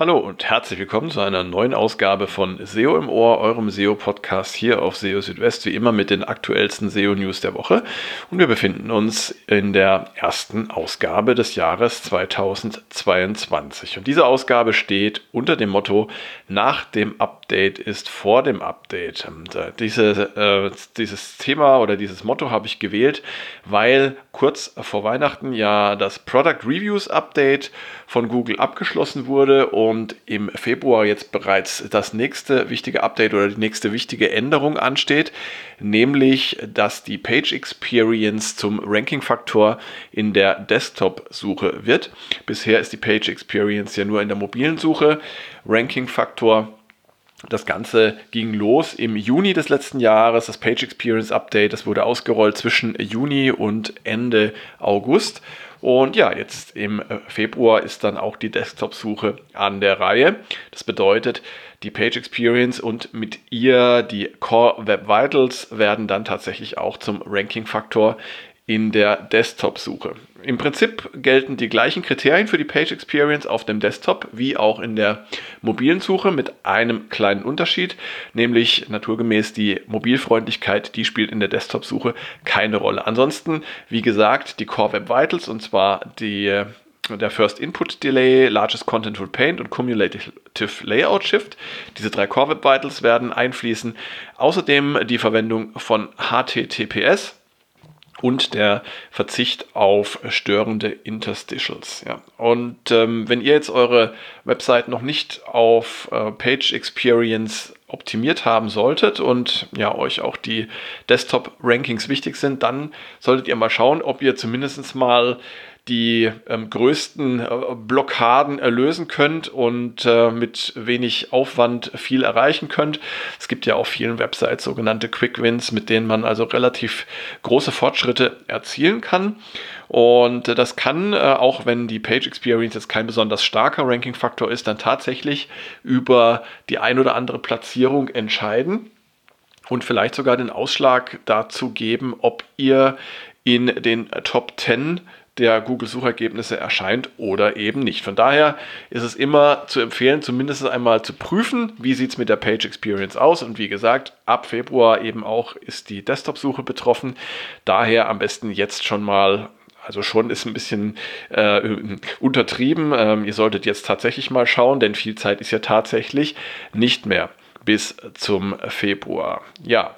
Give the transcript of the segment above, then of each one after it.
Hallo und herzlich willkommen zu einer neuen Ausgabe von SEO im Ohr, eurem SEO-Podcast hier auf SEO Südwest, wie immer mit den aktuellsten SEO-News der Woche. Und wir befinden uns in der ersten Ausgabe des Jahres 2022. Und diese Ausgabe steht unter dem Motto, nach dem Update ist vor dem Update. Und, äh, diese, äh, dieses Thema oder dieses Motto habe ich gewählt, weil kurz vor Weihnachten ja das Product Reviews Update von Google abgeschlossen wurde und im Februar jetzt bereits das nächste wichtige Update oder die nächste wichtige Änderung ansteht, nämlich dass die Page Experience zum Ranking-Faktor in der Desktop-Suche wird. Bisher ist die Page Experience ja nur in der mobilen Suche. Ranking-Faktor das Ganze ging los im Juni des letzten Jahres, das Page Experience Update, das wurde ausgerollt zwischen Juni und Ende August. Und ja, jetzt im äh, Februar ist dann auch die Desktop-Suche an der Reihe. Das bedeutet, die Page Experience und mit ihr die Core Web Vitals werden dann tatsächlich auch zum Ranking-Faktor in der Desktop-Suche. Im Prinzip gelten die gleichen Kriterien für die Page Experience auf dem Desktop wie auch in der mobilen Suche mit einem kleinen Unterschied, nämlich naturgemäß die Mobilfreundlichkeit, die spielt in der Desktop-Suche keine Rolle. Ansonsten, wie gesagt, die Core Web Vitals und zwar die der First Input Delay, Largest Contentful Paint und Cumulative Layout Shift. Diese drei Core Web Vitals werden einfließen. Außerdem die Verwendung von HTTPS und der Verzicht auf störende Interstitials. Ja. Und ähm, wenn ihr jetzt eure Website noch nicht auf äh, Page Experience optimiert haben solltet und ja euch auch die Desktop Rankings wichtig sind, dann solltet ihr mal schauen, ob ihr zumindest mal die ähm, größten äh, Blockaden erlösen könnt und äh, mit wenig Aufwand viel erreichen könnt. Es gibt ja auf vielen Websites sogenannte Quick Wins, mit denen man also relativ große Fortschritte erzielen kann. Und äh, das kann, äh, auch wenn die Page Experience jetzt kein besonders starker Ranking-Faktor ist, dann tatsächlich über die ein oder andere Platzierung entscheiden und vielleicht sogar den Ausschlag dazu geben, ob ihr in den Top 10 der Google-Suchergebnisse erscheint oder eben nicht. Von daher ist es immer zu empfehlen, zumindest einmal zu prüfen, wie sieht es mit der Page Experience aus. Und wie gesagt, ab Februar eben auch ist die Desktop-Suche betroffen. Daher am besten jetzt schon mal also schon ist ein bisschen äh, untertrieben. Ähm, ihr solltet jetzt tatsächlich mal schauen, denn viel Zeit ist ja tatsächlich nicht mehr bis zum Februar. Ja,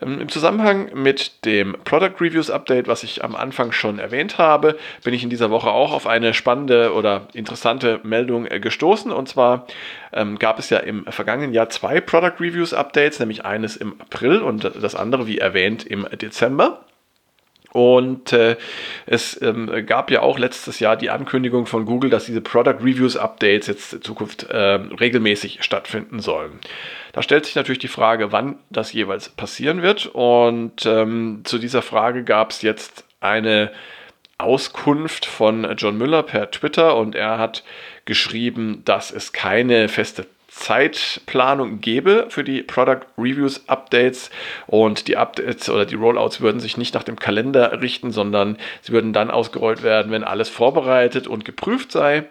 ähm, im Zusammenhang mit dem Product Reviews Update, was ich am Anfang schon erwähnt habe, bin ich in dieser Woche auch auf eine spannende oder interessante Meldung äh, gestoßen. Und zwar ähm, gab es ja im vergangenen Jahr zwei Product Reviews Updates, nämlich eines im April und das andere, wie erwähnt, im Dezember. Und äh, es ähm, gab ja auch letztes Jahr die Ankündigung von Google, dass diese Product Reviews Updates jetzt in Zukunft äh, regelmäßig stattfinden sollen. Da stellt sich natürlich die Frage, wann das jeweils passieren wird. Und ähm, zu dieser Frage gab es jetzt eine Auskunft von John Müller per Twitter und er hat geschrieben, dass es keine feste Zeitplanung gäbe für die Product Reviews Updates und die Updates oder die Rollouts würden sich nicht nach dem Kalender richten, sondern sie würden dann ausgerollt werden, wenn alles vorbereitet und geprüft sei.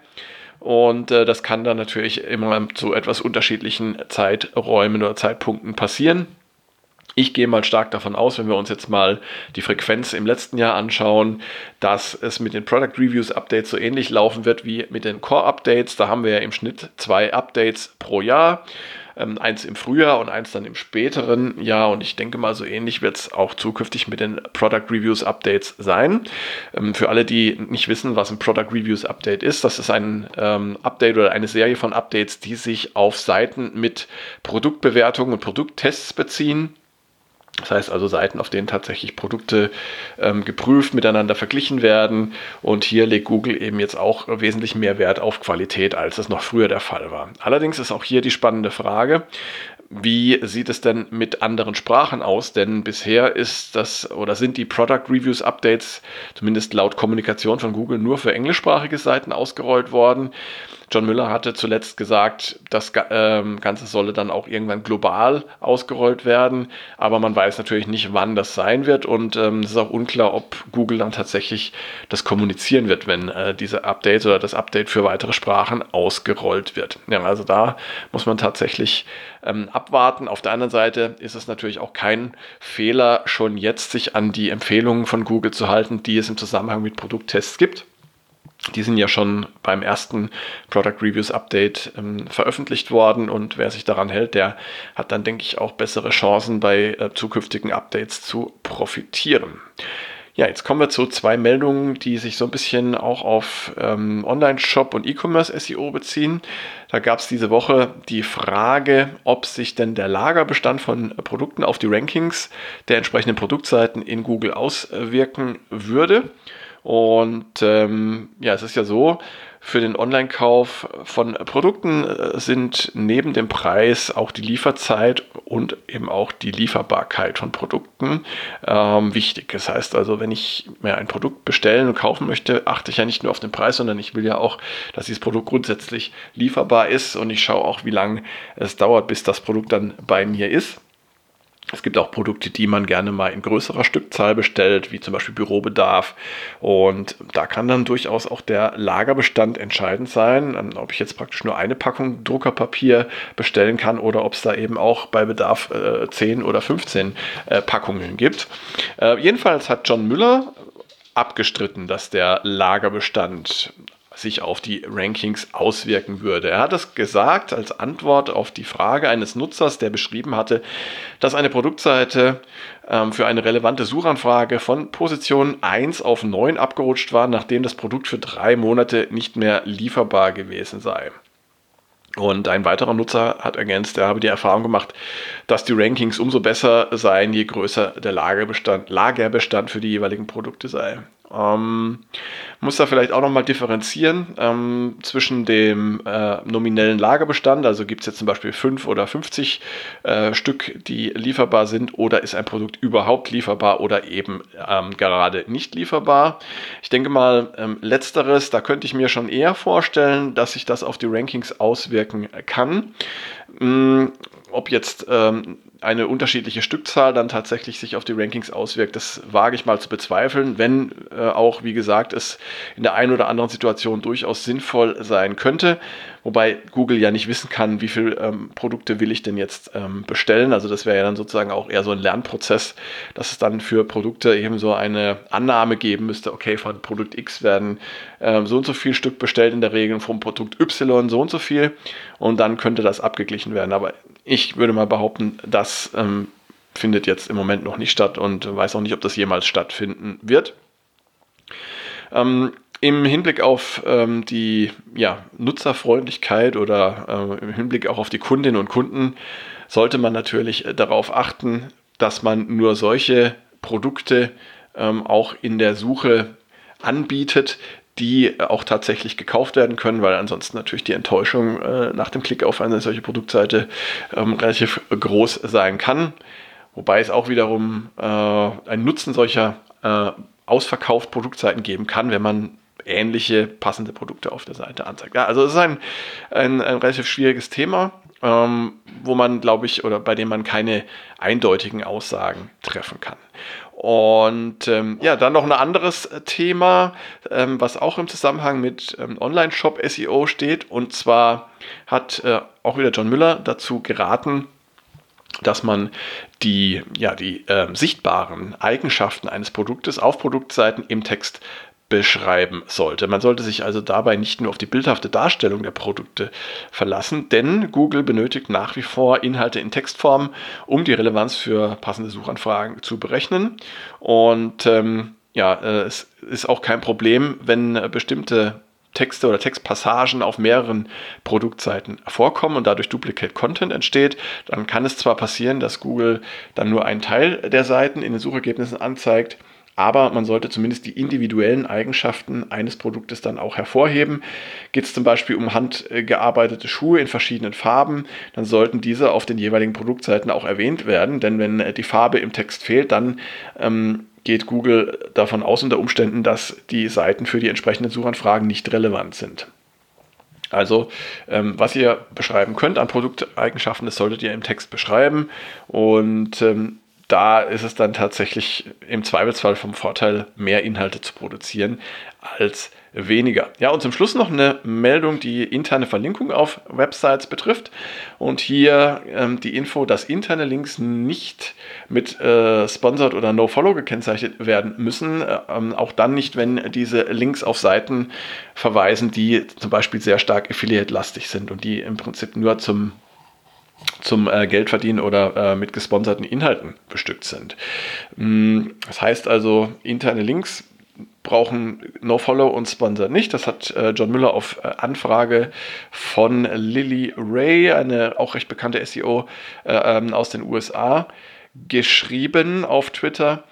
Und äh, das kann dann natürlich immer zu etwas unterschiedlichen Zeiträumen oder Zeitpunkten passieren. Ich gehe mal stark davon aus, wenn wir uns jetzt mal die Frequenz im letzten Jahr anschauen, dass es mit den Product Reviews Updates so ähnlich laufen wird wie mit den Core Updates. Da haben wir ja im Schnitt zwei Updates pro Jahr. Ähm, eins im Frühjahr und eins dann im späteren Jahr. Und ich denke mal, so ähnlich wird es auch zukünftig mit den Product Reviews Updates sein. Ähm, für alle, die nicht wissen, was ein Product Reviews Update ist, das ist ein ähm, Update oder eine Serie von Updates, die sich auf Seiten mit Produktbewertungen und Produkttests beziehen. Das heißt also Seiten, auf denen tatsächlich Produkte ähm, geprüft, miteinander verglichen werden. Und hier legt Google eben jetzt auch wesentlich mehr Wert auf Qualität, als es noch früher der Fall war. Allerdings ist auch hier die spannende Frage, wie sieht es denn mit anderen Sprachen aus? Denn bisher ist das oder sind die Product Reviews Updates, zumindest laut Kommunikation von Google, nur für englischsprachige Seiten ausgerollt worden. John Müller hatte zuletzt gesagt, das ähm, Ganze solle dann auch irgendwann global ausgerollt werden, aber man weiß natürlich nicht, wann das sein wird und ähm, es ist auch unklar, ob Google dann tatsächlich das kommunizieren wird, wenn äh, diese Update oder das Update für weitere Sprachen ausgerollt wird. Ja, also da muss man tatsächlich ähm, abwarten. Auf der anderen Seite ist es natürlich auch kein Fehler, schon jetzt sich an die Empfehlungen von Google zu halten, die es im Zusammenhang mit Produkttests gibt. Die sind ja schon beim ersten Product Reviews Update ähm, veröffentlicht worden und wer sich daran hält, der hat dann, denke ich, auch bessere Chancen bei äh, zukünftigen Updates zu profitieren. Ja, jetzt kommen wir zu zwei Meldungen, die sich so ein bisschen auch auf ähm, Online-Shop und E-Commerce-SEO beziehen. Da gab es diese Woche die Frage, ob sich denn der Lagerbestand von Produkten auf die Rankings der entsprechenden Produktseiten in Google auswirken würde. Und ähm, ja, es ist ja so, für den Online-Kauf von Produkten äh, sind neben dem Preis auch die Lieferzeit und eben auch die Lieferbarkeit von Produkten ähm, wichtig. Das heißt also, wenn ich mir ein Produkt bestellen und kaufen möchte, achte ich ja nicht nur auf den Preis, sondern ich will ja auch, dass dieses Produkt grundsätzlich lieferbar ist und ich schaue auch, wie lange es dauert, bis das Produkt dann bei mir ist. Es gibt auch Produkte, die man gerne mal in größerer Stückzahl bestellt, wie zum Beispiel Bürobedarf. Und da kann dann durchaus auch der Lagerbestand entscheidend sein, ob ich jetzt praktisch nur eine Packung Druckerpapier bestellen kann oder ob es da eben auch bei Bedarf äh, 10 oder 15 äh, Packungen gibt. Äh, jedenfalls hat John Müller abgestritten, dass der Lagerbestand sich auf die Rankings auswirken würde. Er hat es gesagt als Antwort auf die Frage eines Nutzers, der beschrieben hatte, dass eine Produktseite ähm, für eine relevante Suchanfrage von Position 1 auf 9 abgerutscht war, nachdem das Produkt für drei Monate nicht mehr lieferbar gewesen sei. Und ein weiterer Nutzer hat ergänzt, er habe die Erfahrung gemacht, dass die Rankings umso besser seien, je größer der Lagerbestand, Lagerbestand für die jeweiligen Produkte sei. Ähm, muss da vielleicht auch nochmal differenzieren ähm, zwischen dem äh, nominellen Lagerbestand, also gibt es jetzt zum Beispiel 5 oder 50 äh, Stück, die lieferbar sind, oder ist ein Produkt überhaupt lieferbar oder eben ähm, gerade nicht lieferbar. Ich denke mal, ähm, letzteres, da könnte ich mir schon eher vorstellen, dass sich das auf die Rankings auswirken kann. Mm, ob jetzt ähm, eine unterschiedliche Stückzahl dann tatsächlich sich auf die Rankings auswirkt, das wage ich mal zu bezweifeln, wenn äh, auch, wie gesagt, es in der einen oder anderen Situation durchaus sinnvoll sein könnte. Wobei Google ja nicht wissen kann, wie viele ähm, Produkte will ich denn jetzt ähm, bestellen. Also das wäre ja dann sozusagen auch eher so ein Lernprozess, dass es dann für Produkte eben so eine Annahme geben müsste, okay, von Produkt X werden ähm, so und so viel Stück bestellt in der Regel, vom Produkt Y so und so viel und dann könnte das abgeglichen werden. Aber ich würde mal behaupten, das ähm, findet jetzt im Moment noch nicht statt und weiß auch nicht, ob das jemals stattfinden wird. Ähm, Im Hinblick auf ähm, die ja, Nutzerfreundlichkeit oder äh, im Hinblick auch auf die Kundinnen und Kunden sollte man natürlich äh, darauf achten, dass man nur solche Produkte ähm, auch in der Suche anbietet, die auch tatsächlich gekauft werden können, weil ansonsten natürlich die Enttäuschung äh, nach dem Klick auf eine solche Produktseite ähm, relativ groß sein kann. Wobei es auch wiederum äh, einen Nutzen solcher äh, ausverkauft Produktseiten geben kann, wenn man ähnliche passende Produkte auf der Seite anzeigt. Ja, also es ist ein, ein, ein relativ schwieriges Thema, ähm, wo man, glaube ich, oder bei dem man keine eindeutigen Aussagen treffen kann. Und ähm, ja, dann noch ein anderes Thema, ähm, was auch im Zusammenhang mit ähm, Online-Shop SEO steht. Und zwar hat äh, auch wieder John Müller dazu geraten, dass man die, ja, die äh, sichtbaren Eigenschaften eines Produktes auf Produktseiten im Text beschreiben sollte. Man sollte sich also dabei nicht nur auf die bildhafte Darstellung der Produkte verlassen, denn Google benötigt nach wie vor Inhalte in Textform, um die Relevanz für passende Suchanfragen zu berechnen. Und ähm, ja, äh, es ist auch kein Problem, wenn bestimmte Texte oder Textpassagen auf mehreren Produktseiten vorkommen und dadurch Duplicate Content entsteht, dann kann es zwar passieren, dass Google dann nur einen Teil der Seiten in den Suchergebnissen anzeigt, aber man sollte zumindest die individuellen Eigenschaften eines Produktes dann auch hervorheben. Geht es zum Beispiel um handgearbeitete Schuhe in verschiedenen Farben, dann sollten diese auf den jeweiligen Produktseiten auch erwähnt werden, denn wenn die Farbe im Text fehlt, dann ähm, geht Google davon aus unter Umständen, dass die Seiten für die entsprechenden Suchanfragen nicht relevant sind. Also, ähm, was ihr beschreiben könnt an Produkteigenschaften, das solltet ihr im Text beschreiben. Und ähm, da ist es dann tatsächlich im Zweifelsfall vom Vorteil, mehr Inhalte zu produzieren als weniger. Ja, und zum Schluss noch eine Meldung, die interne Verlinkung auf Websites betrifft. Und hier ähm, die Info, dass interne Links nicht mit äh, Sponsored oder No-Follow gekennzeichnet werden müssen. Ähm, auch dann nicht, wenn diese Links auf Seiten verweisen, die zum Beispiel sehr stark Affiliate-lastig sind und die im Prinzip nur zum zum äh, Geldverdienen oder äh, mit gesponserten Inhalten bestückt sind. Mm, das heißt also, interne Links brauchen NoFollow und Sponsor nicht. Das hat äh, John Müller auf äh, Anfrage von Lily Ray, eine auch recht bekannte SEO äh, ähm, aus den USA, geschrieben auf Twitter.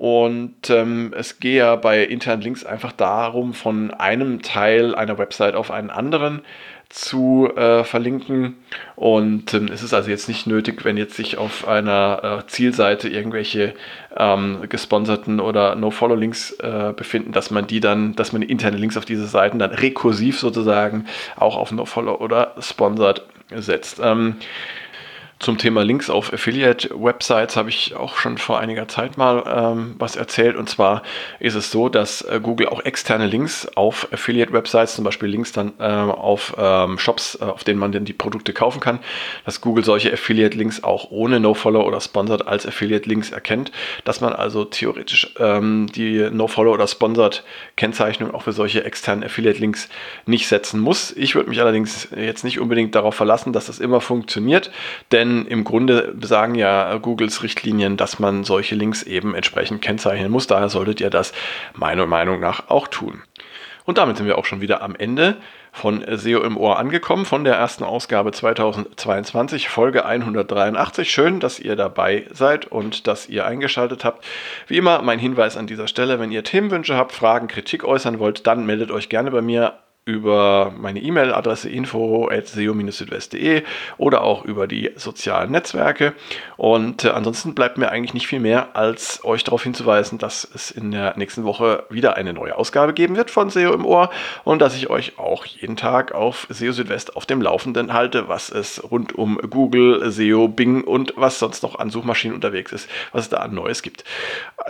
Und ähm, es gehe ja bei internen Links einfach darum, von einem Teil einer Website auf einen anderen zu äh, verlinken. Und ähm, es ist also jetzt nicht nötig, wenn jetzt sich auf einer äh, Zielseite irgendwelche ähm, gesponserten oder No-Follow-Links äh, befinden, dass man die dann, dass man interne Links auf diese Seiten dann rekursiv sozusagen auch auf No-Follow oder Sponsored setzt. Ähm, zum Thema Links auf Affiliate-Websites habe ich auch schon vor einiger Zeit mal ähm, was erzählt. Und zwar ist es so, dass äh, Google auch externe Links auf Affiliate-Websites, zum Beispiel Links dann äh, auf ähm, Shops, äh, auf denen man dann die Produkte kaufen kann, dass Google solche Affiliate-Links auch ohne No-Follow oder Sponsored als Affiliate-Links erkennt, dass man also theoretisch ähm, die No-Follow oder Sponsored-Kennzeichnung auch für solche externen Affiliate-Links nicht setzen muss. Ich würde mich allerdings jetzt nicht unbedingt darauf verlassen, dass das immer funktioniert, denn denn im Grunde sagen ja Googles Richtlinien, dass man solche Links eben entsprechend kennzeichnen muss. Daher solltet ihr das meiner Meinung nach auch tun. Und damit sind wir auch schon wieder am Ende von SEO im Ohr angekommen, von der ersten Ausgabe 2022, Folge 183. Schön, dass ihr dabei seid und dass ihr eingeschaltet habt. Wie immer mein Hinweis an dieser Stelle, wenn ihr Themenwünsche habt, Fragen, Kritik äußern wollt, dann meldet euch gerne bei mir über meine E-Mail-Adresse info.seo-südwest.de oder auch über die sozialen Netzwerke. Und äh, ansonsten bleibt mir eigentlich nicht viel mehr, als euch darauf hinzuweisen, dass es in der nächsten Woche wieder eine neue Ausgabe geben wird von SEO im Ohr und dass ich euch auch jeden Tag auf SEO Südwest auf dem Laufenden halte, was es rund um Google, SEO, Bing und was sonst noch an Suchmaschinen unterwegs ist, was es da an Neues gibt.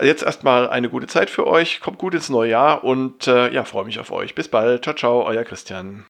Jetzt erstmal eine gute Zeit für euch, kommt gut ins neue Jahr und äh, ja, freue mich auf euch. Bis bald. Ciao, ciao euer Christian.